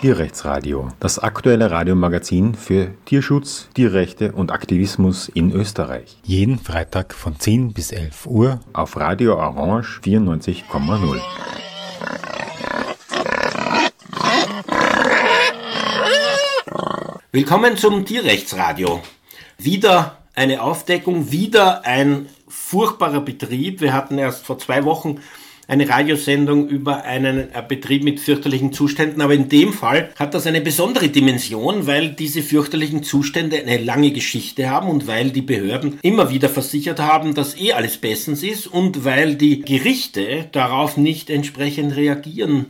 Tierrechtsradio, das aktuelle Radiomagazin für Tierschutz, Tierrechte und Aktivismus in Österreich. Jeden Freitag von 10 bis 11 Uhr auf Radio Orange 94,0. Willkommen zum Tierrechtsradio. Wieder eine Aufdeckung, wieder ein furchtbarer Betrieb. Wir hatten erst vor zwei Wochen eine Radiosendung über einen äh, Betrieb mit fürchterlichen Zuständen, aber in dem Fall hat das eine besondere Dimension, weil diese fürchterlichen Zustände eine lange Geschichte haben und weil die Behörden immer wieder versichert haben, dass eh alles bestens ist und weil die Gerichte darauf nicht entsprechend reagieren.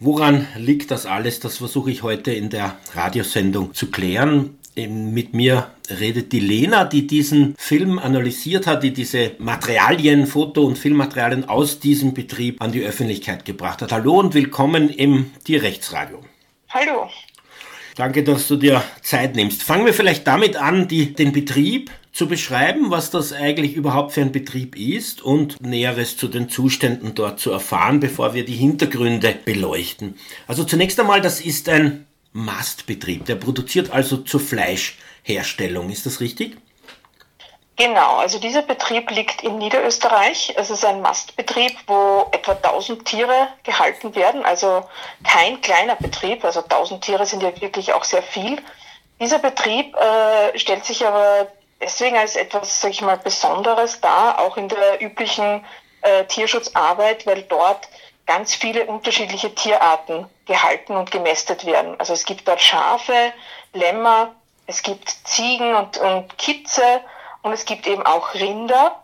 Woran liegt das alles? Das versuche ich heute in der Radiosendung zu klären mit mir redet die Lena, die diesen Film analysiert hat, die diese Materialien, Foto- und Filmmaterialien aus diesem Betrieb an die Öffentlichkeit gebracht hat. Hallo und willkommen im Tierrechtsradio. Hallo. Danke, dass du dir Zeit nimmst. Fangen wir vielleicht damit an, die, den Betrieb zu beschreiben, was das eigentlich überhaupt für ein Betrieb ist und Näheres zu den Zuständen dort zu erfahren, bevor wir die Hintergründe beleuchten. Also zunächst einmal, das ist ein Mastbetrieb. Der produziert also zur Fleischherstellung. Ist das richtig? Genau, also dieser Betrieb liegt in Niederösterreich. Es ist ein Mastbetrieb, wo etwa 1000 Tiere gehalten werden, also kein kleiner Betrieb, also 1000 Tiere sind ja wirklich auch sehr viel. Dieser Betrieb äh, stellt sich aber deswegen als etwas, sag ich mal, Besonderes dar, auch in der üblichen äh, Tierschutzarbeit, weil dort ganz viele unterschiedliche Tierarten gehalten und gemästet werden. Also es gibt dort Schafe, Lämmer, es gibt Ziegen und, und Kitze und es gibt eben auch Rinder,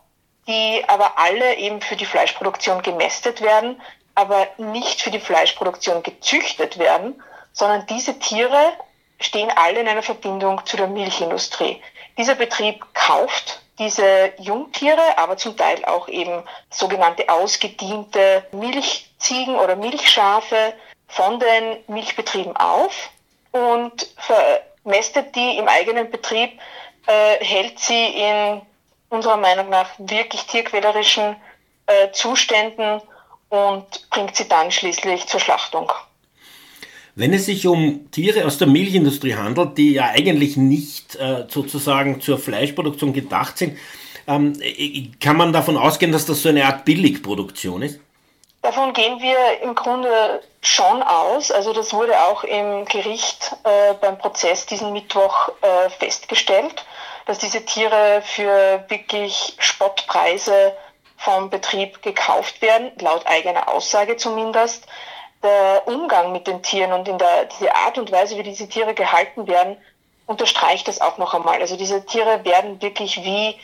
die aber alle eben für die Fleischproduktion gemästet werden, aber nicht für die Fleischproduktion gezüchtet werden, sondern diese Tiere stehen alle in einer Verbindung zu der Milchindustrie. Dieser Betrieb kauft diese Jungtiere, aber zum Teil auch eben sogenannte ausgediente Milchziegen oder Milchschafe von den Milchbetrieben auf und vermästet die im eigenen Betrieb, äh, hält sie in unserer Meinung nach wirklich tierquälerischen äh, Zuständen und bringt sie dann schließlich zur Schlachtung. Wenn es sich um Tiere aus der Milchindustrie handelt, die ja eigentlich nicht äh, sozusagen zur Fleischproduktion gedacht sind, ähm, kann man davon ausgehen, dass das so eine Art Billigproduktion ist? Davon gehen wir im Grunde schon aus. Also das wurde auch im Gericht äh, beim Prozess diesen Mittwoch äh, festgestellt, dass diese Tiere für wirklich Spottpreise vom Betrieb gekauft werden, laut eigener Aussage zumindest der Umgang mit den Tieren und in der, diese Art und Weise, wie diese Tiere gehalten werden, unterstreicht das auch noch einmal. Also diese Tiere werden wirklich wie,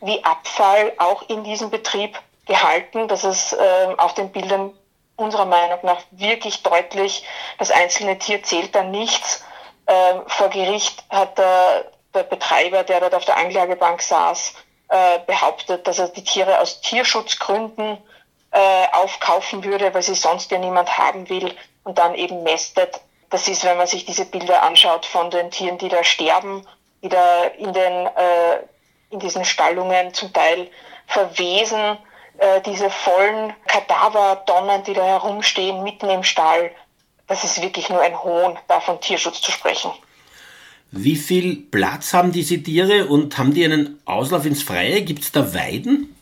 wie Abfall auch in diesem Betrieb gehalten. Das ist äh, auf den Bildern unserer Meinung nach wirklich deutlich. Das einzelne Tier zählt dann nichts. Äh, vor Gericht hat der, der Betreiber, der dort auf der Anklagebank saß, äh, behauptet, dass er die Tiere aus Tierschutzgründen äh, aufkaufen würde, weil sie sonst ja niemand haben will und dann eben mästet. Das ist, wenn man sich diese Bilder anschaut von den Tieren, die da sterben, die da in, den, äh, in diesen Stallungen zum Teil verwesen, äh, diese vollen Kadavertonnen, die da herumstehen, mitten im Stall. Das ist wirklich nur ein Hohn, da von Tierschutz zu sprechen. Wie viel Platz haben diese Tiere und haben die einen Auslauf ins Freie? Gibt es da Weiden?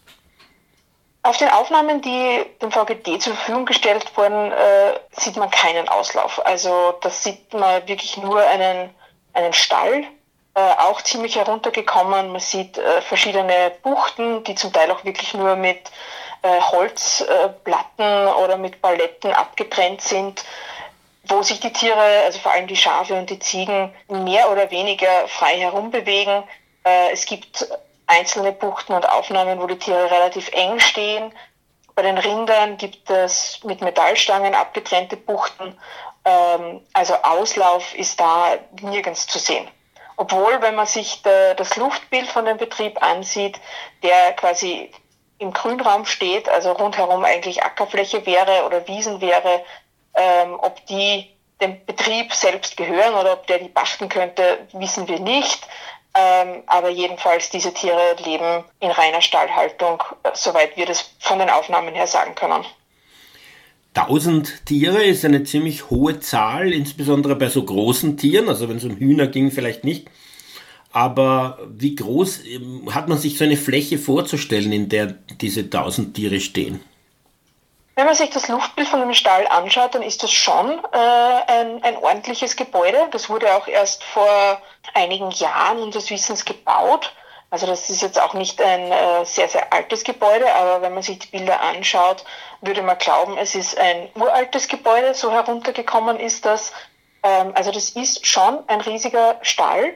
Auf den Aufnahmen, die dem VGD zur Verfügung gestellt wurden, äh, sieht man keinen Auslauf. Also das sieht man wirklich nur einen, einen Stall, äh, auch ziemlich heruntergekommen. Man sieht äh, verschiedene Buchten, die zum Teil auch wirklich nur mit äh, Holzplatten oder mit Paletten abgetrennt sind, wo sich die Tiere, also vor allem die Schafe und die Ziegen, mehr oder weniger frei herumbewegen. Äh, es gibt einzelne Buchten und Aufnahmen, wo die Tiere relativ eng stehen. Bei den Rindern gibt es mit Metallstangen abgetrennte Buchten. Ähm, also Auslauf ist da nirgends zu sehen. Obwohl, wenn man sich das Luftbild von dem Betrieb ansieht, der quasi im Grünraum steht, also rundherum eigentlich Ackerfläche wäre oder Wiesen wäre, ähm, ob die dem Betrieb selbst gehören oder ob der die pachten könnte, wissen wir nicht. Ähm, aber jedenfalls, diese Tiere leben in reiner Stallhaltung, soweit wir das von den Aufnahmen her sagen können. 1000 Tiere ist eine ziemlich hohe Zahl, insbesondere bei so großen Tieren. Also wenn es um Hühner ging, vielleicht nicht. Aber wie groß ähm, hat man sich so eine Fläche vorzustellen, in der diese 1000 Tiere stehen? Wenn man sich das Luftbild von dem Stall anschaut, dann ist das schon äh, ein, ein ordentliches Gebäude. Das wurde auch erst vor einigen Jahren unseres Wissens gebaut. Also das ist jetzt auch nicht ein äh, sehr, sehr altes Gebäude, aber wenn man sich die Bilder anschaut, würde man glauben, es ist ein uraltes Gebäude, so heruntergekommen ist das. Ähm, also das ist schon ein riesiger Stall.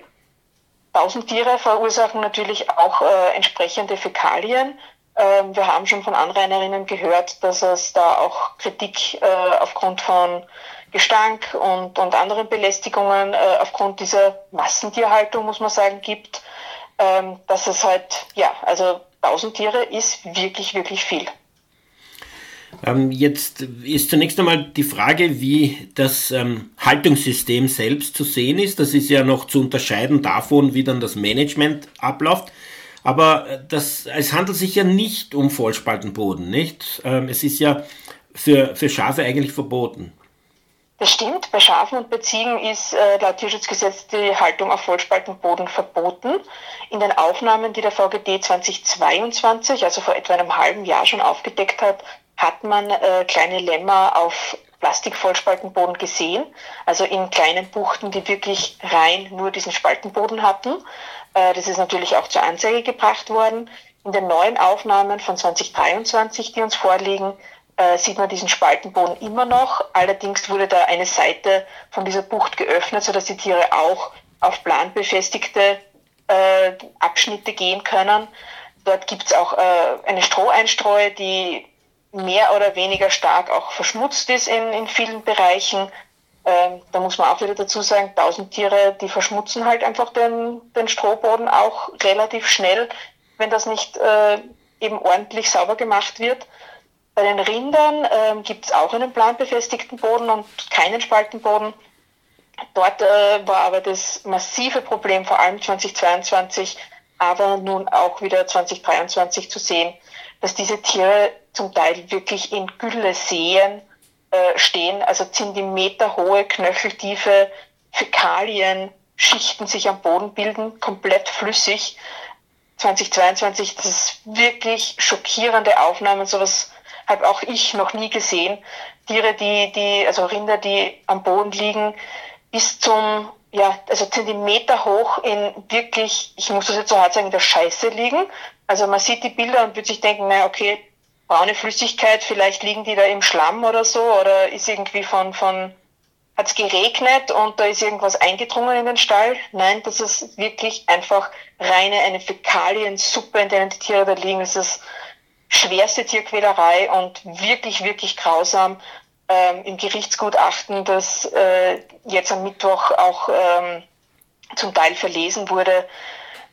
Tausend Tiere verursachen natürlich auch äh, entsprechende Fäkalien. Ähm, wir haben schon von Anrainerinnen gehört, dass es da auch Kritik äh, aufgrund von Gestank und, und anderen Belästigungen äh, aufgrund dieser Massentierhaltung, muss man sagen, gibt ähm, dass es halt, ja, also 1000 Tiere ist wirklich, wirklich viel. Ähm, jetzt ist zunächst einmal die Frage, wie das ähm, Haltungssystem selbst zu sehen ist. Das ist ja noch zu unterscheiden davon, wie dann das Management abläuft. Aber äh, das, es handelt sich ja nicht um Vollspaltenboden, nicht? Ähm, es ist ja für, für Schafe eigentlich verboten. Das stimmt. Bei Schafen und bei Ziegen ist äh, laut Tierschutzgesetz die Haltung auf Vollspaltenboden verboten. In den Aufnahmen, die der VGD 2022, also vor etwa einem halben Jahr schon aufgedeckt hat, hat man äh, kleine Lämmer auf Plastikvollspaltenboden gesehen, also in kleinen Buchten, die wirklich rein nur diesen Spaltenboden hatten. Äh, das ist natürlich auch zur Anzeige gebracht worden. In den neuen Aufnahmen von 2023, die uns vorliegen, äh, sieht man diesen Spaltenboden immer noch. Allerdings wurde da eine Seite von dieser Bucht geöffnet, sodass die Tiere auch auf planbefestigte äh, Abschnitte gehen können. Dort gibt es auch äh, eine Stroheinstreue, die mehr oder weniger stark auch verschmutzt ist in, in vielen Bereichen. Ähm, da muss man auch wieder dazu sagen, tausend Tiere, die verschmutzen halt einfach den, den Strohboden auch relativ schnell, wenn das nicht äh, eben ordentlich sauber gemacht wird. Bei den Rindern ähm, gibt es auch einen planbefestigten Boden und keinen Spaltenboden. Dort äh, war aber das massive Problem, vor allem 2022, aber nun auch wieder 2023 zu sehen, dass diese Tiere zum Teil wirklich in Gülleseen äh, stehen, also zentimeterhohe, knöcheltiefe Fäkalien, Schichten sich am Boden bilden, komplett flüssig. 2022, das ist wirklich schockierende Aufnahmen, sowas habe auch ich noch nie gesehen. Tiere, die, die, also Rinder, die am Boden liegen, bis zum, ja, also Zentimeter hoch in wirklich, ich muss das jetzt so hart sagen, in der Scheiße liegen. Also man sieht die Bilder und wird sich denken, naja, okay, braune Flüssigkeit, vielleicht liegen die da im Schlamm oder so, oder ist irgendwie von, von, hat es geregnet und da ist irgendwas eingedrungen in den Stall. Nein, das ist wirklich einfach reine eine Fäkaliensuppe, in der die Tiere da liegen. Das ist schwerste Tierquälerei und wirklich, wirklich grausam. Ähm, Im Gerichtsgutachten, das äh, jetzt am Mittwoch auch ähm, zum Teil verlesen wurde,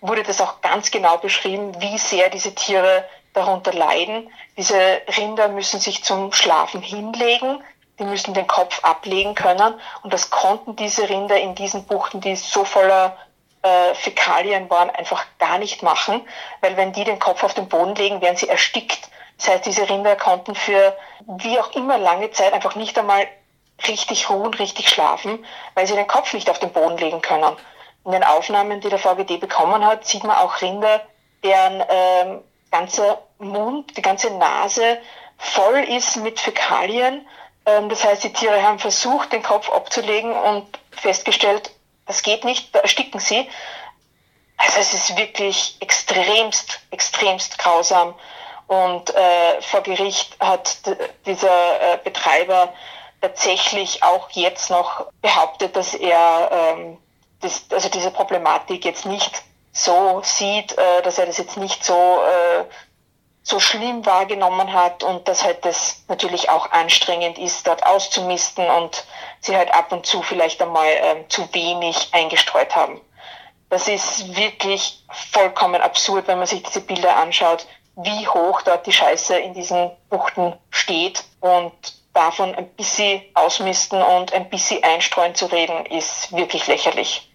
wurde das auch ganz genau beschrieben, wie sehr diese Tiere darunter leiden. Diese Rinder müssen sich zum Schlafen hinlegen, die müssen den Kopf ablegen können und das konnten diese Rinder in diesen Buchten, die so voller äh, Fäkalien waren, einfach gar nicht machen, weil wenn die den Kopf auf den Boden legen, werden sie erstickt. Das heißt, diese Rinder konnten für wie auch immer lange Zeit einfach nicht einmal richtig ruhen, richtig schlafen, weil sie den Kopf nicht auf den Boden legen können. In den Aufnahmen, die der VGD bekommen hat, sieht man auch Rinder, deren ähm, ganzer Mund, die ganze Nase voll ist mit Fäkalien. Ähm, das heißt, die Tiere haben versucht, den Kopf abzulegen und festgestellt, das geht nicht, da ersticken sie. Also es ist wirklich extremst, extremst grausam. Und äh, vor Gericht hat dieser äh, Betreiber tatsächlich auch jetzt noch behauptet, dass er ähm, das, also diese Problematik jetzt nicht so sieht, äh, dass er das jetzt nicht so, äh, so schlimm wahrgenommen hat und dass halt das natürlich auch anstrengend ist, dort auszumisten und sie halt ab und zu vielleicht einmal ähm, zu wenig eingestreut haben. Das ist wirklich vollkommen absurd, wenn man sich diese Bilder anschaut, wie hoch dort die Scheiße in diesen Buchten steht und davon ein bisschen ausmisten und ein bisschen einstreuen zu reden, ist wirklich lächerlich.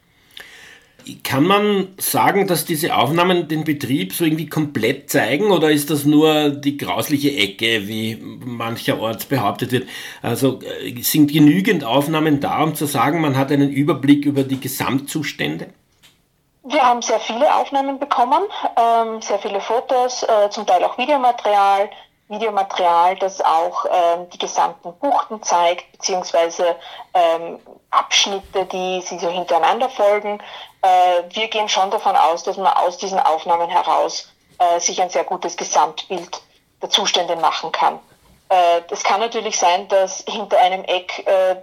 Kann man sagen, dass diese Aufnahmen den Betrieb so irgendwie komplett zeigen oder ist das nur die grausliche Ecke, wie mancherorts behauptet wird? Also äh, sind genügend Aufnahmen da, um zu sagen, man hat einen Überblick über die Gesamtzustände? Wir haben sehr viele Aufnahmen bekommen, ähm, sehr viele Fotos, äh, zum Teil auch Videomaterial. Videomaterial, das auch ähm, die gesamten Buchten zeigt, beziehungsweise ähm, Abschnitte, die sie so hintereinander folgen. Äh, wir gehen schon davon aus, dass man aus diesen Aufnahmen heraus äh, sich ein sehr gutes Gesamtbild der Zustände machen kann. Äh, es kann natürlich sein, dass hinter einem Eck, äh,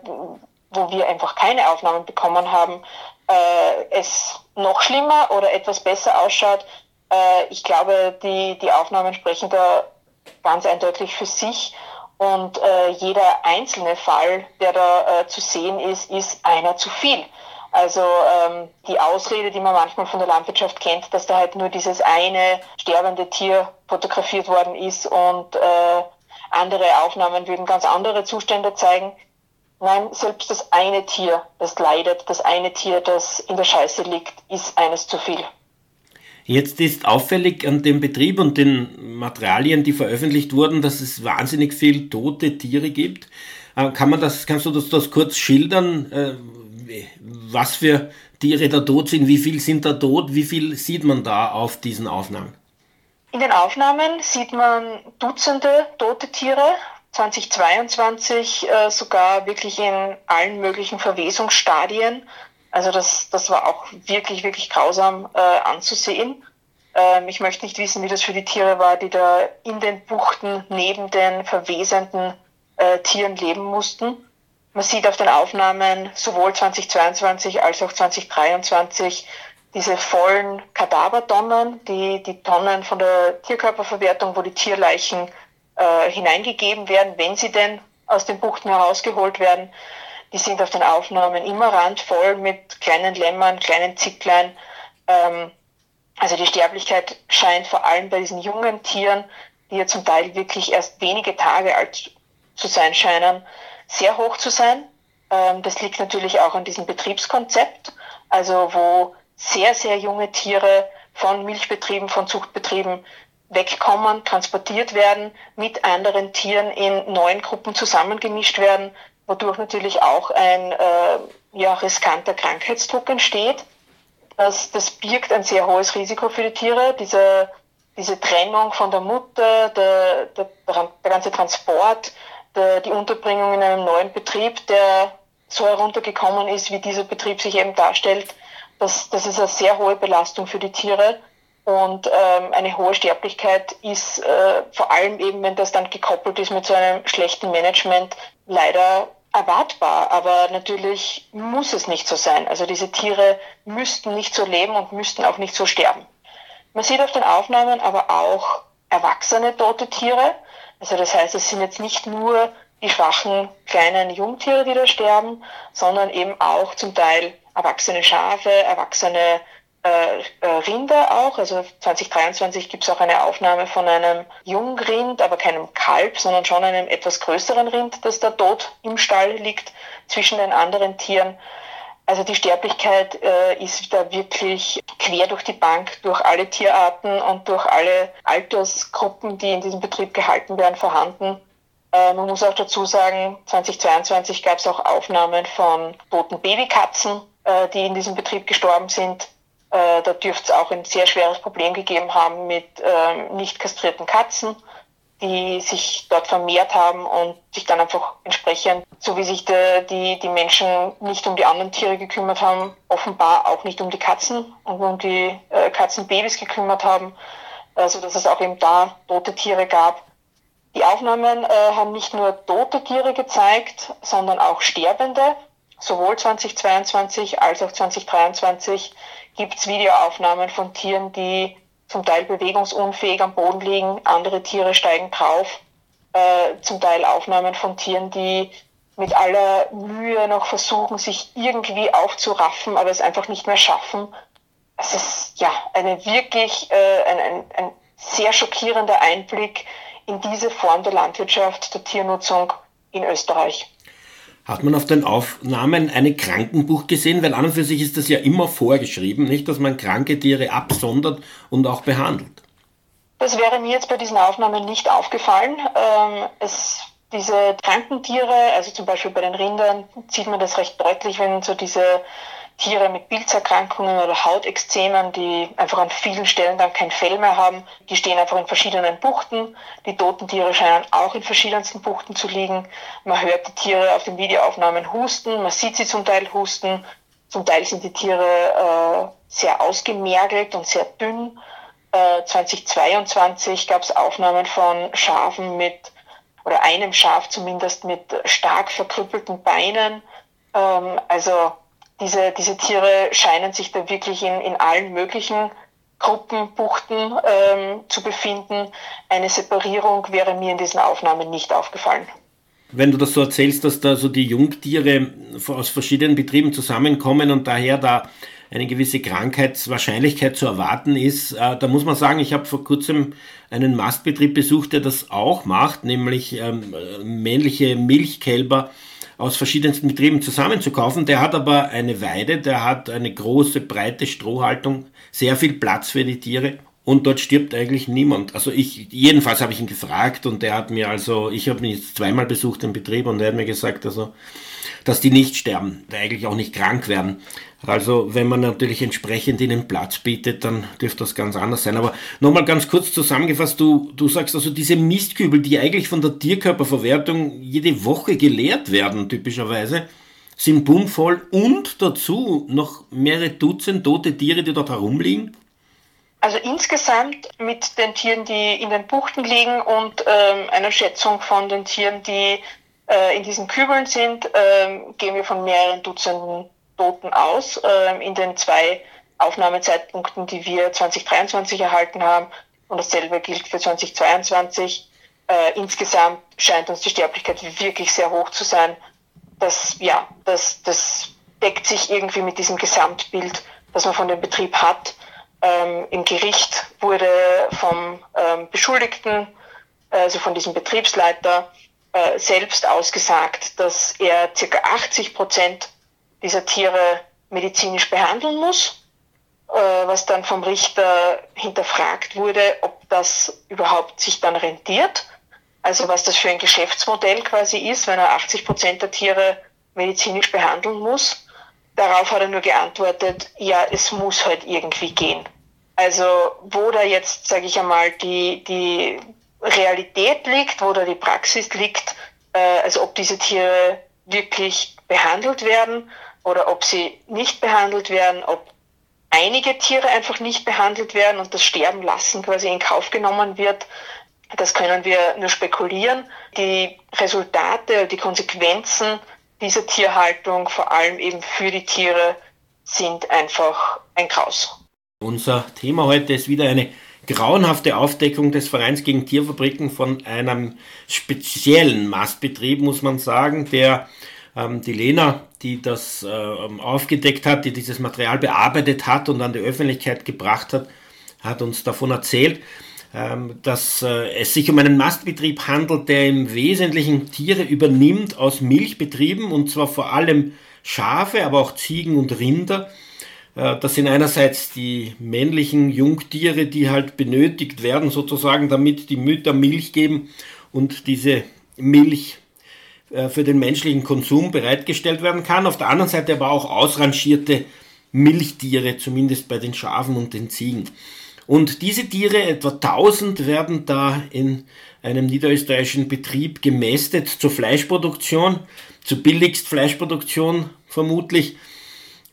wo wir einfach keine Aufnahmen bekommen haben, äh, es noch schlimmer oder etwas besser ausschaut. Äh, ich glaube, die, die Aufnahmen sprechen da ganz eindeutig für sich. Und äh, jeder einzelne Fall, der da äh, zu sehen ist, ist einer zu viel. Also ähm, die Ausrede, die man manchmal von der Landwirtschaft kennt, dass da halt nur dieses eine sterbende Tier fotografiert worden ist und äh, andere Aufnahmen würden ganz andere Zustände zeigen. Nein, selbst das eine Tier, das leidet, das eine Tier, das in der Scheiße liegt, ist eines zu viel. Jetzt ist auffällig an dem Betrieb und den Materialien, die veröffentlicht wurden, dass es wahnsinnig viel tote Tiere gibt. Äh, kann man das, kannst du das, das kurz schildern, äh, was für Tiere da tot sind, wie viel sind da tot, wie viel sieht man da auf diesen Aufnahmen? In den Aufnahmen sieht man Dutzende tote Tiere, 2022 äh, sogar wirklich in allen möglichen Verwesungsstadien. Also das, das war auch wirklich, wirklich grausam äh, anzusehen. Ähm, ich möchte nicht wissen, wie das für die Tiere war, die da in den Buchten neben den verwesenden äh, Tieren leben mussten. Man sieht auf den Aufnahmen sowohl 2022 als auch 2023 diese vollen Kadavertonnen, die, die Tonnen von der Tierkörperverwertung, wo die Tierleichen äh, hineingegeben werden, wenn sie denn aus den Buchten herausgeholt werden. Die sind auf den Aufnahmen immer randvoll mit kleinen Lämmern, kleinen Zicklein. Ähm, also die Sterblichkeit scheint vor allem bei diesen jungen Tieren, die ja zum Teil wirklich erst wenige Tage alt zu sein scheinen, sehr hoch zu sein. Ähm, das liegt natürlich auch an diesem Betriebskonzept, also wo sehr, sehr junge Tiere von Milchbetrieben, von Zuchtbetrieben wegkommen, transportiert werden, mit anderen Tieren in neuen Gruppen zusammengemischt werden wodurch natürlich auch ein äh, ja, riskanter Krankheitsdruck entsteht. Das, das birgt ein sehr hohes Risiko für die Tiere. Diese, diese Trennung von der Mutter, der, der, der ganze Transport, der, die Unterbringung in einem neuen Betrieb, der so heruntergekommen ist, wie dieser Betrieb sich eben darstellt, das, das ist eine sehr hohe Belastung für die Tiere. Und ähm, eine hohe Sterblichkeit ist äh, vor allem eben, wenn das dann gekoppelt ist mit so einem schlechten Management, leider erwartbar, aber natürlich muss es nicht so sein. Also diese Tiere müssten nicht so leben und müssten auch nicht so sterben. Man sieht auf den Aufnahmen aber auch erwachsene tote Tiere. Also das heißt, es sind jetzt nicht nur die schwachen kleinen Jungtiere, die da sterben, sondern eben auch zum Teil erwachsene Schafe, erwachsene Rinder auch. Also 2023 gibt es auch eine Aufnahme von einem Jungrind, aber keinem Kalb, sondern schon einem etwas größeren Rind, das da tot im Stall liegt zwischen den anderen Tieren. Also die Sterblichkeit äh, ist da wirklich quer durch die Bank, durch alle Tierarten und durch alle Altersgruppen, die in diesem Betrieb gehalten werden, vorhanden. Äh, man muss auch dazu sagen, 2022 gab es auch Aufnahmen von toten Babykatzen, äh, die in diesem Betrieb gestorben sind. Äh, da dürfte es auch ein sehr schweres Problem gegeben haben mit ähm, nicht kastrierten Katzen, die sich dort vermehrt haben und sich dann einfach entsprechend, so wie sich de, die, die Menschen nicht um die anderen Tiere gekümmert haben, offenbar auch nicht um die Katzen und um die äh, Katzenbabys gekümmert haben, äh, dass es auch eben da tote Tiere gab. Die Aufnahmen äh, haben nicht nur tote Tiere gezeigt, sondern auch sterbende, sowohl 2022 als auch 2023 gibt es Videoaufnahmen von Tieren, die zum Teil bewegungsunfähig am Boden liegen, andere Tiere steigen drauf, äh, zum Teil Aufnahmen von Tieren, die mit aller Mühe noch versuchen, sich irgendwie aufzuraffen, aber es einfach nicht mehr schaffen. Es ist ja eine wirklich äh, ein, ein, ein sehr schockierender Einblick in diese Form der Landwirtschaft, der Tiernutzung in Österreich. Hat man auf den Aufnahmen eine Krankenbuch gesehen? Weil an und für sich ist das ja immer vorgeschrieben, nicht, dass man kranke Tiere absondert und auch behandelt. Das wäre mir jetzt bei diesen Aufnahmen nicht aufgefallen. Ähm, es, diese kranken Tiere, also zum Beispiel bei den Rindern, sieht man das recht deutlich, wenn so diese Tiere mit Pilzerkrankungen oder Hautexzemen, die einfach an vielen Stellen dann kein Fell mehr haben. Die stehen einfach in verschiedenen Buchten. Die toten Tiere scheinen auch in verschiedensten Buchten zu liegen. Man hört die Tiere auf den Videoaufnahmen husten, man sieht sie zum Teil husten. Zum Teil sind die Tiere äh, sehr ausgemergelt und sehr dünn. Äh, 2022 gab es Aufnahmen von Schafen mit, oder einem Schaf zumindest mit stark verkrüppelten Beinen. Ähm, also diese, diese Tiere scheinen sich da wirklich in, in allen möglichen Gruppen, Buchten ähm, zu befinden. Eine Separierung wäre mir in diesen Aufnahmen nicht aufgefallen. Wenn du das so erzählst, dass da so die Jungtiere aus verschiedenen Betrieben zusammenkommen und daher da eine gewisse Krankheitswahrscheinlichkeit zu erwarten ist, äh, da muss man sagen, ich habe vor kurzem einen Mastbetrieb besucht, der das auch macht, nämlich ähm, männliche Milchkälber aus verschiedensten Betrieben zusammenzukaufen. Der hat aber eine Weide, der hat eine große, breite Strohhaltung, sehr viel Platz für die Tiere und dort stirbt eigentlich niemand. Also ich, jedenfalls habe ich ihn gefragt und er hat mir also, ich habe ihn jetzt zweimal besucht im Betrieb und er hat mir gesagt, also, dass die nicht sterben, eigentlich auch nicht krank werden. Also wenn man natürlich entsprechend ihnen Platz bietet, dann dürfte das ganz anders sein. Aber nochmal ganz kurz zusammengefasst, du, du sagst also diese Mistkübel, die eigentlich von der Tierkörperverwertung jede Woche geleert werden, typischerweise, sind bummvoll und dazu noch mehrere Dutzend tote Tiere, die dort herumliegen? Also insgesamt mit den Tieren, die in den Buchten liegen und ähm, einer Schätzung von den Tieren, die äh, in diesen Kübeln sind, ähm, gehen wir von mehreren Dutzenden Toten aus. Ähm, in den zwei Aufnahmezeitpunkten, die wir 2023 erhalten haben. Und dasselbe gilt für 2022. Äh, insgesamt scheint uns die Sterblichkeit wirklich sehr hoch zu sein. Das, ja, das, das deckt sich irgendwie mit diesem Gesamtbild, das man von dem Betrieb hat. Ähm, Im Gericht wurde vom ähm, Beschuldigten, also von diesem Betriebsleiter, äh, selbst ausgesagt, dass er circa 80 Prozent dieser Tiere medizinisch behandeln muss, äh, was dann vom Richter hinterfragt wurde, ob das überhaupt sich dann rentiert. Also was das für ein Geschäftsmodell quasi ist, wenn er 80 Prozent der Tiere medizinisch behandeln muss. Darauf hat er nur geantwortet, ja, es muss halt irgendwie gehen. Also wo da jetzt, sage ich einmal, die, die Realität liegt, wo da die Praxis liegt, äh, also ob diese Tiere wirklich behandelt werden oder ob sie nicht behandelt werden, ob einige Tiere einfach nicht behandelt werden und das Sterben lassen quasi in Kauf genommen wird. Das können wir nur spekulieren. Die Resultate, die Konsequenzen dieser Tierhaltung, vor allem eben für die Tiere, sind einfach ein Graus. Unser Thema heute ist wieder eine grauenhafte Aufdeckung des Vereins gegen Tierfabriken von einem speziellen Mastbetrieb, muss man sagen, der ähm, die Lena, die das äh, aufgedeckt hat, die dieses Material bearbeitet hat und an die Öffentlichkeit gebracht hat, hat uns davon erzählt, ähm, dass äh, es sich um einen Mastbetrieb handelt, der im Wesentlichen Tiere übernimmt aus Milchbetrieben und zwar vor allem Schafe, aber auch Ziegen und Rinder. Äh, das sind einerseits die männlichen Jungtiere, die halt benötigt werden, sozusagen, damit die Mütter Milch geben und diese Milch für den menschlichen Konsum bereitgestellt werden kann. Auf der anderen Seite aber auch ausrangierte Milchtiere, zumindest bei den Schafen und den Ziegen. Und diese Tiere, etwa 1000, werden da in einem niederösterreichischen Betrieb gemästet zur Fleischproduktion, zur billigst Fleischproduktion vermutlich.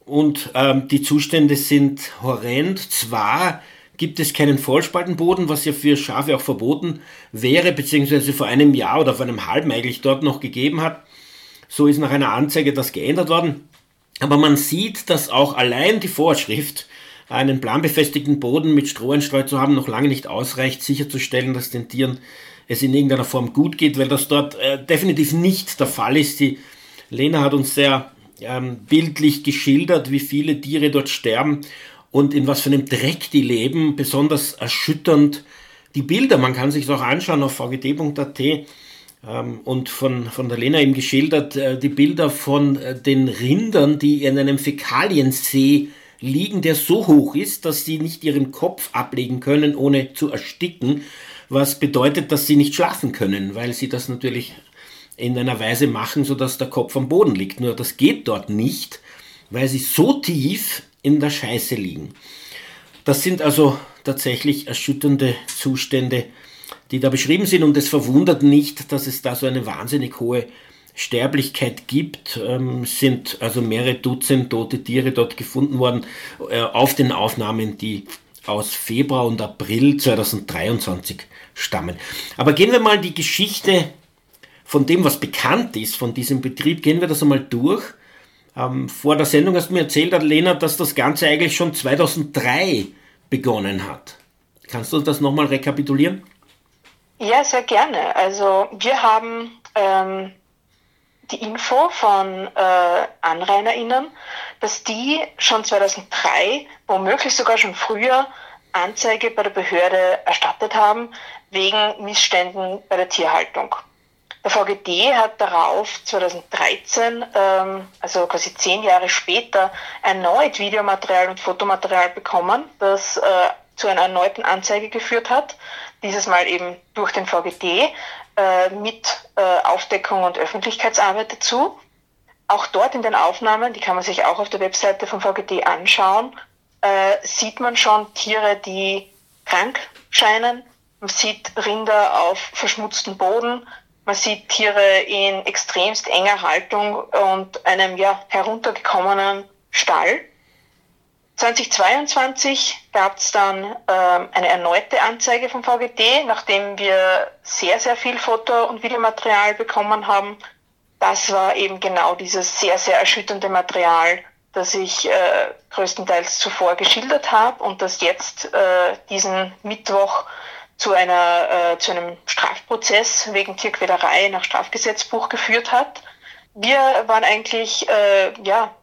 Und ähm, die Zustände sind horrend. Zwar gibt es keinen Vollspaltenboden, was ja für Schafe auch verboten wäre, beziehungsweise vor einem Jahr oder vor einem halben eigentlich dort noch gegeben hat. So ist nach einer Anzeige das geändert worden. Aber man sieht, dass auch allein die Vorschrift, einen planbefestigten Boden mit Stroh einstreut zu haben, noch lange nicht ausreicht, sicherzustellen, dass den Tieren es in irgendeiner Form gut geht, weil das dort äh, definitiv nicht der Fall ist. Die Lena hat uns sehr ähm, bildlich geschildert, wie viele Tiere dort sterben und in was für einem Dreck die leben. Besonders erschütternd die Bilder, man kann sich auch anschauen auf vgt.at, ähm, und von, von der Lena eben geschildert, äh, die Bilder von äh, den Rindern, die in einem Fäkaliensee liegen, der so hoch ist, dass sie nicht ihren Kopf ablegen können, ohne zu ersticken, was bedeutet, dass sie nicht schlafen können, weil sie das natürlich in einer Weise machen, sodass der Kopf am Boden liegt. Nur das geht dort nicht, weil sie so tief in der Scheiße liegen. Das sind also tatsächlich erschütternde Zustände, die da beschrieben sind und es verwundert nicht, dass es da so eine wahnsinnig hohe Sterblichkeit gibt, ähm, sind also mehrere Dutzend tote Tiere dort gefunden worden äh, auf den Aufnahmen, die aus Februar und April 2023 stammen. Aber gehen wir mal die Geschichte von dem, was bekannt ist von diesem Betrieb, gehen wir das einmal durch. Ähm, vor der Sendung hast du mir erzählt, Lena, dass das Ganze eigentlich schon 2003 begonnen hat. Kannst du das nochmal rekapitulieren? Ja, sehr gerne. Also wir haben ähm, die Info von äh, AnrainerInnen, dass die schon 2003, womöglich sogar schon früher, Anzeige bei der Behörde erstattet haben wegen Missständen bei der Tierhaltung. Der VGD hat darauf 2013, ähm, also quasi zehn Jahre später, erneut Videomaterial und Fotomaterial bekommen, das äh, zu einer erneuten Anzeige geführt hat. Dieses Mal eben durch den VGD äh, mit äh, Aufdeckung und Öffentlichkeitsarbeit dazu. Auch dort in den Aufnahmen, die kann man sich auch auf der Webseite vom VGD anschauen, äh, sieht man schon Tiere, die krank scheinen. Man sieht Rinder auf verschmutztem Boden. Man sieht Tiere in extremst enger Haltung und einem ja, heruntergekommenen Stall. 2022 gab es dann ähm, eine erneute Anzeige vom VGD, nachdem wir sehr, sehr viel Foto- und Videomaterial bekommen haben. Das war eben genau dieses sehr, sehr erschütternde Material, das ich äh, größtenteils zuvor geschildert habe und das jetzt äh, diesen Mittwoch zu, einer, äh, zu einem Strafprozess wegen Tierquälerei nach Strafgesetzbuch geführt hat. Wir waren eigentlich äh, ja,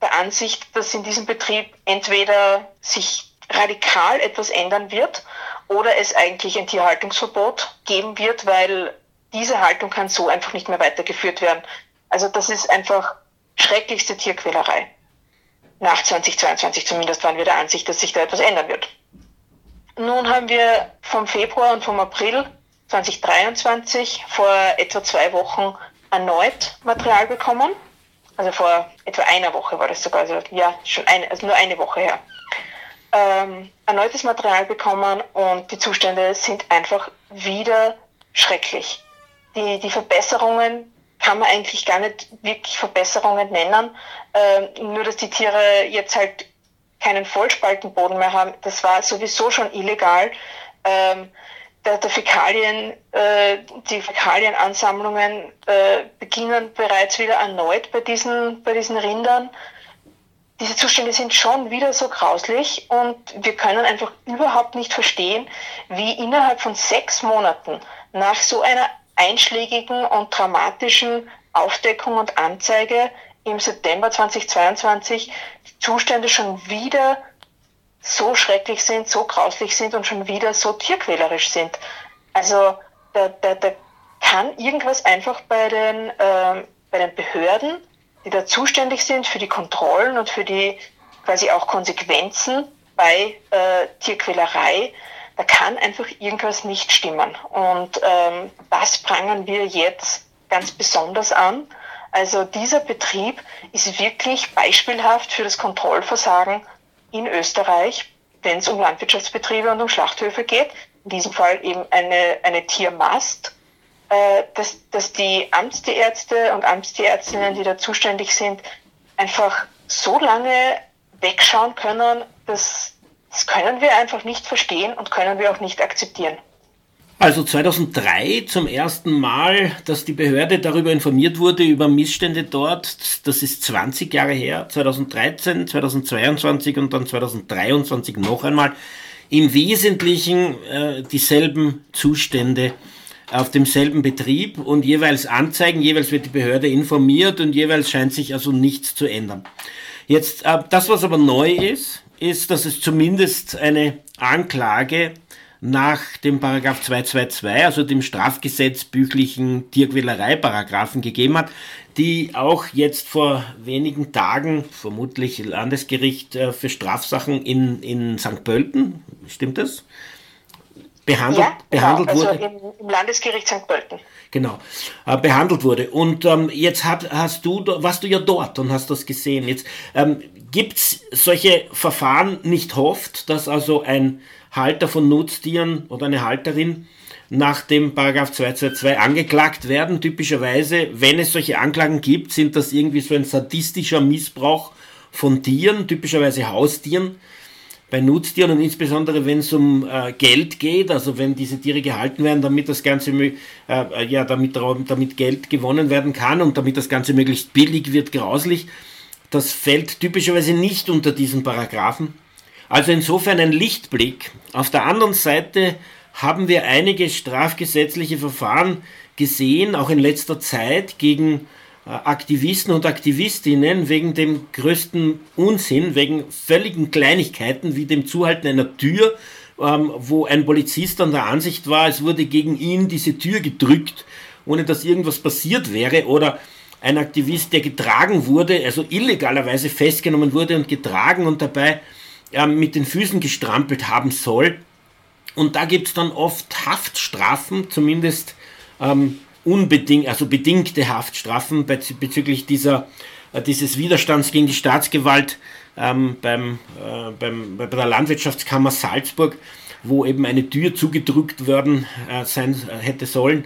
der Ansicht, dass in diesem Betrieb entweder sich radikal etwas ändern wird oder es eigentlich ein Tierhaltungsverbot geben wird, weil diese Haltung kann so einfach nicht mehr weitergeführt werden. Also das ist einfach schrecklichste Tierquälerei. Nach 2022 zumindest waren wir der Ansicht, dass sich da etwas ändern wird. Nun haben wir vom Februar und vom April 2023 vor etwa zwei Wochen erneut Material bekommen. Also vor etwa einer Woche war das sogar, also ja, schon eine, also nur eine Woche her, ähm, erneutes Material bekommen und die Zustände sind einfach wieder schrecklich. Die, die Verbesserungen kann man eigentlich gar nicht wirklich Verbesserungen nennen, ähm, nur dass die Tiere jetzt halt keinen Vollspaltenboden mehr haben. Das war sowieso schon illegal. Ähm, der, der Fäkalien, äh, die Fäkalienansammlungen äh, beginnen bereits wieder erneut bei diesen, bei diesen Rindern. Diese Zustände sind schon wieder so grauslich und wir können einfach überhaupt nicht verstehen, wie innerhalb von sechs Monaten nach so einer einschlägigen und dramatischen Aufdeckung und Anzeige im September 2022 die Zustände schon wieder so schrecklich sind, so grauslich sind und schon wieder so tierquälerisch sind. Also da, da, da kann irgendwas einfach bei den, äh, bei den Behörden, die da zuständig sind für die Kontrollen und für die quasi auch Konsequenzen bei äh, Tierquälerei, da kann einfach irgendwas nicht stimmen. Und ähm, das prangern wir jetzt ganz besonders an. Also dieser Betrieb ist wirklich beispielhaft für das Kontrollversagen in Österreich, wenn es um Landwirtschaftsbetriebe und um Schlachthöfe geht, in diesem Fall eben eine, eine Tiermast, äh, dass, dass die Amtstierärzte und Amtstierärztinnen, die da zuständig sind, einfach so lange wegschauen können, dass das können wir einfach nicht verstehen und können wir auch nicht akzeptieren. Also 2003 zum ersten Mal, dass die Behörde darüber informiert wurde, über Missstände dort. Das ist 20 Jahre her, 2013, 2022 und dann 2023 noch einmal. Im Wesentlichen äh, dieselben Zustände auf demselben Betrieb und jeweils Anzeigen, jeweils wird die Behörde informiert und jeweils scheint sich also nichts zu ändern. Jetzt, äh, das was aber neu ist, ist, dass es zumindest eine Anklage nach dem Paragraph 222, also dem strafgesetzbüchlichen Tierquälerei-Paragraphen gegeben hat, die auch jetzt vor wenigen Tagen, vermutlich Landesgericht äh, für Strafsachen in, in St. Pölten, stimmt das? Behandelt, ja, behandelt genau, also wurde. Im, Landesgericht St. Pölten. Genau, äh, behandelt wurde. Und ähm, jetzt hat, hast du, warst du ja dort und hast das gesehen. Jetzt ähm, gibt es solche Verfahren nicht oft, dass also ein Halter von Nutztieren oder eine Halterin nach dem Paragraph 222 angeklagt werden. Typischerweise, wenn es solche Anklagen gibt, sind das irgendwie so ein sadistischer Missbrauch von Tieren, typischerweise Haustieren. Bei Nutztieren und insbesondere wenn es um äh, Geld geht, also wenn diese Tiere gehalten werden, damit das Ganze äh, ja, damit, damit Geld gewonnen werden kann und damit das Ganze möglichst billig wird, grauslich, das fällt typischerweise nicht unter diesen Paragraphen. Also insofern ein Lichtblick. Auf der anderen Seite haben wir einige strafgesetzliche Verfahren gesehen, auch in letzter Zeit gegen äh, Aktivisten und Aktivistinnen wegen dem größten Unsinn, wegen völligen Kleinigkeiten wie dem Zuhalten einer Tür, ähm, wo ein Polizist an der Ansicht war, es wurde gegen ihn diese Tür gedrückt, ohne dass irgendwas passiert wäre, oder ein Aktivist, der getragen wurde, also illegalerweise festgenommen wurde und getragen und dabei ähm, mit den Füßen gestrampelt haben soll. Und da gibt es dann oft Haftstrafen, zumindest ähm, unbedingt, also bedingte Haftstrafen bezüglich dieser, äh, dieses Widerstands gegen die Staatsgewalt ähm, beim, äh, beim, bei der Landwirtschaftskammer Salzburg, wo eben eine Tür zugedrückt werden äh, sein äh, hätte sollen.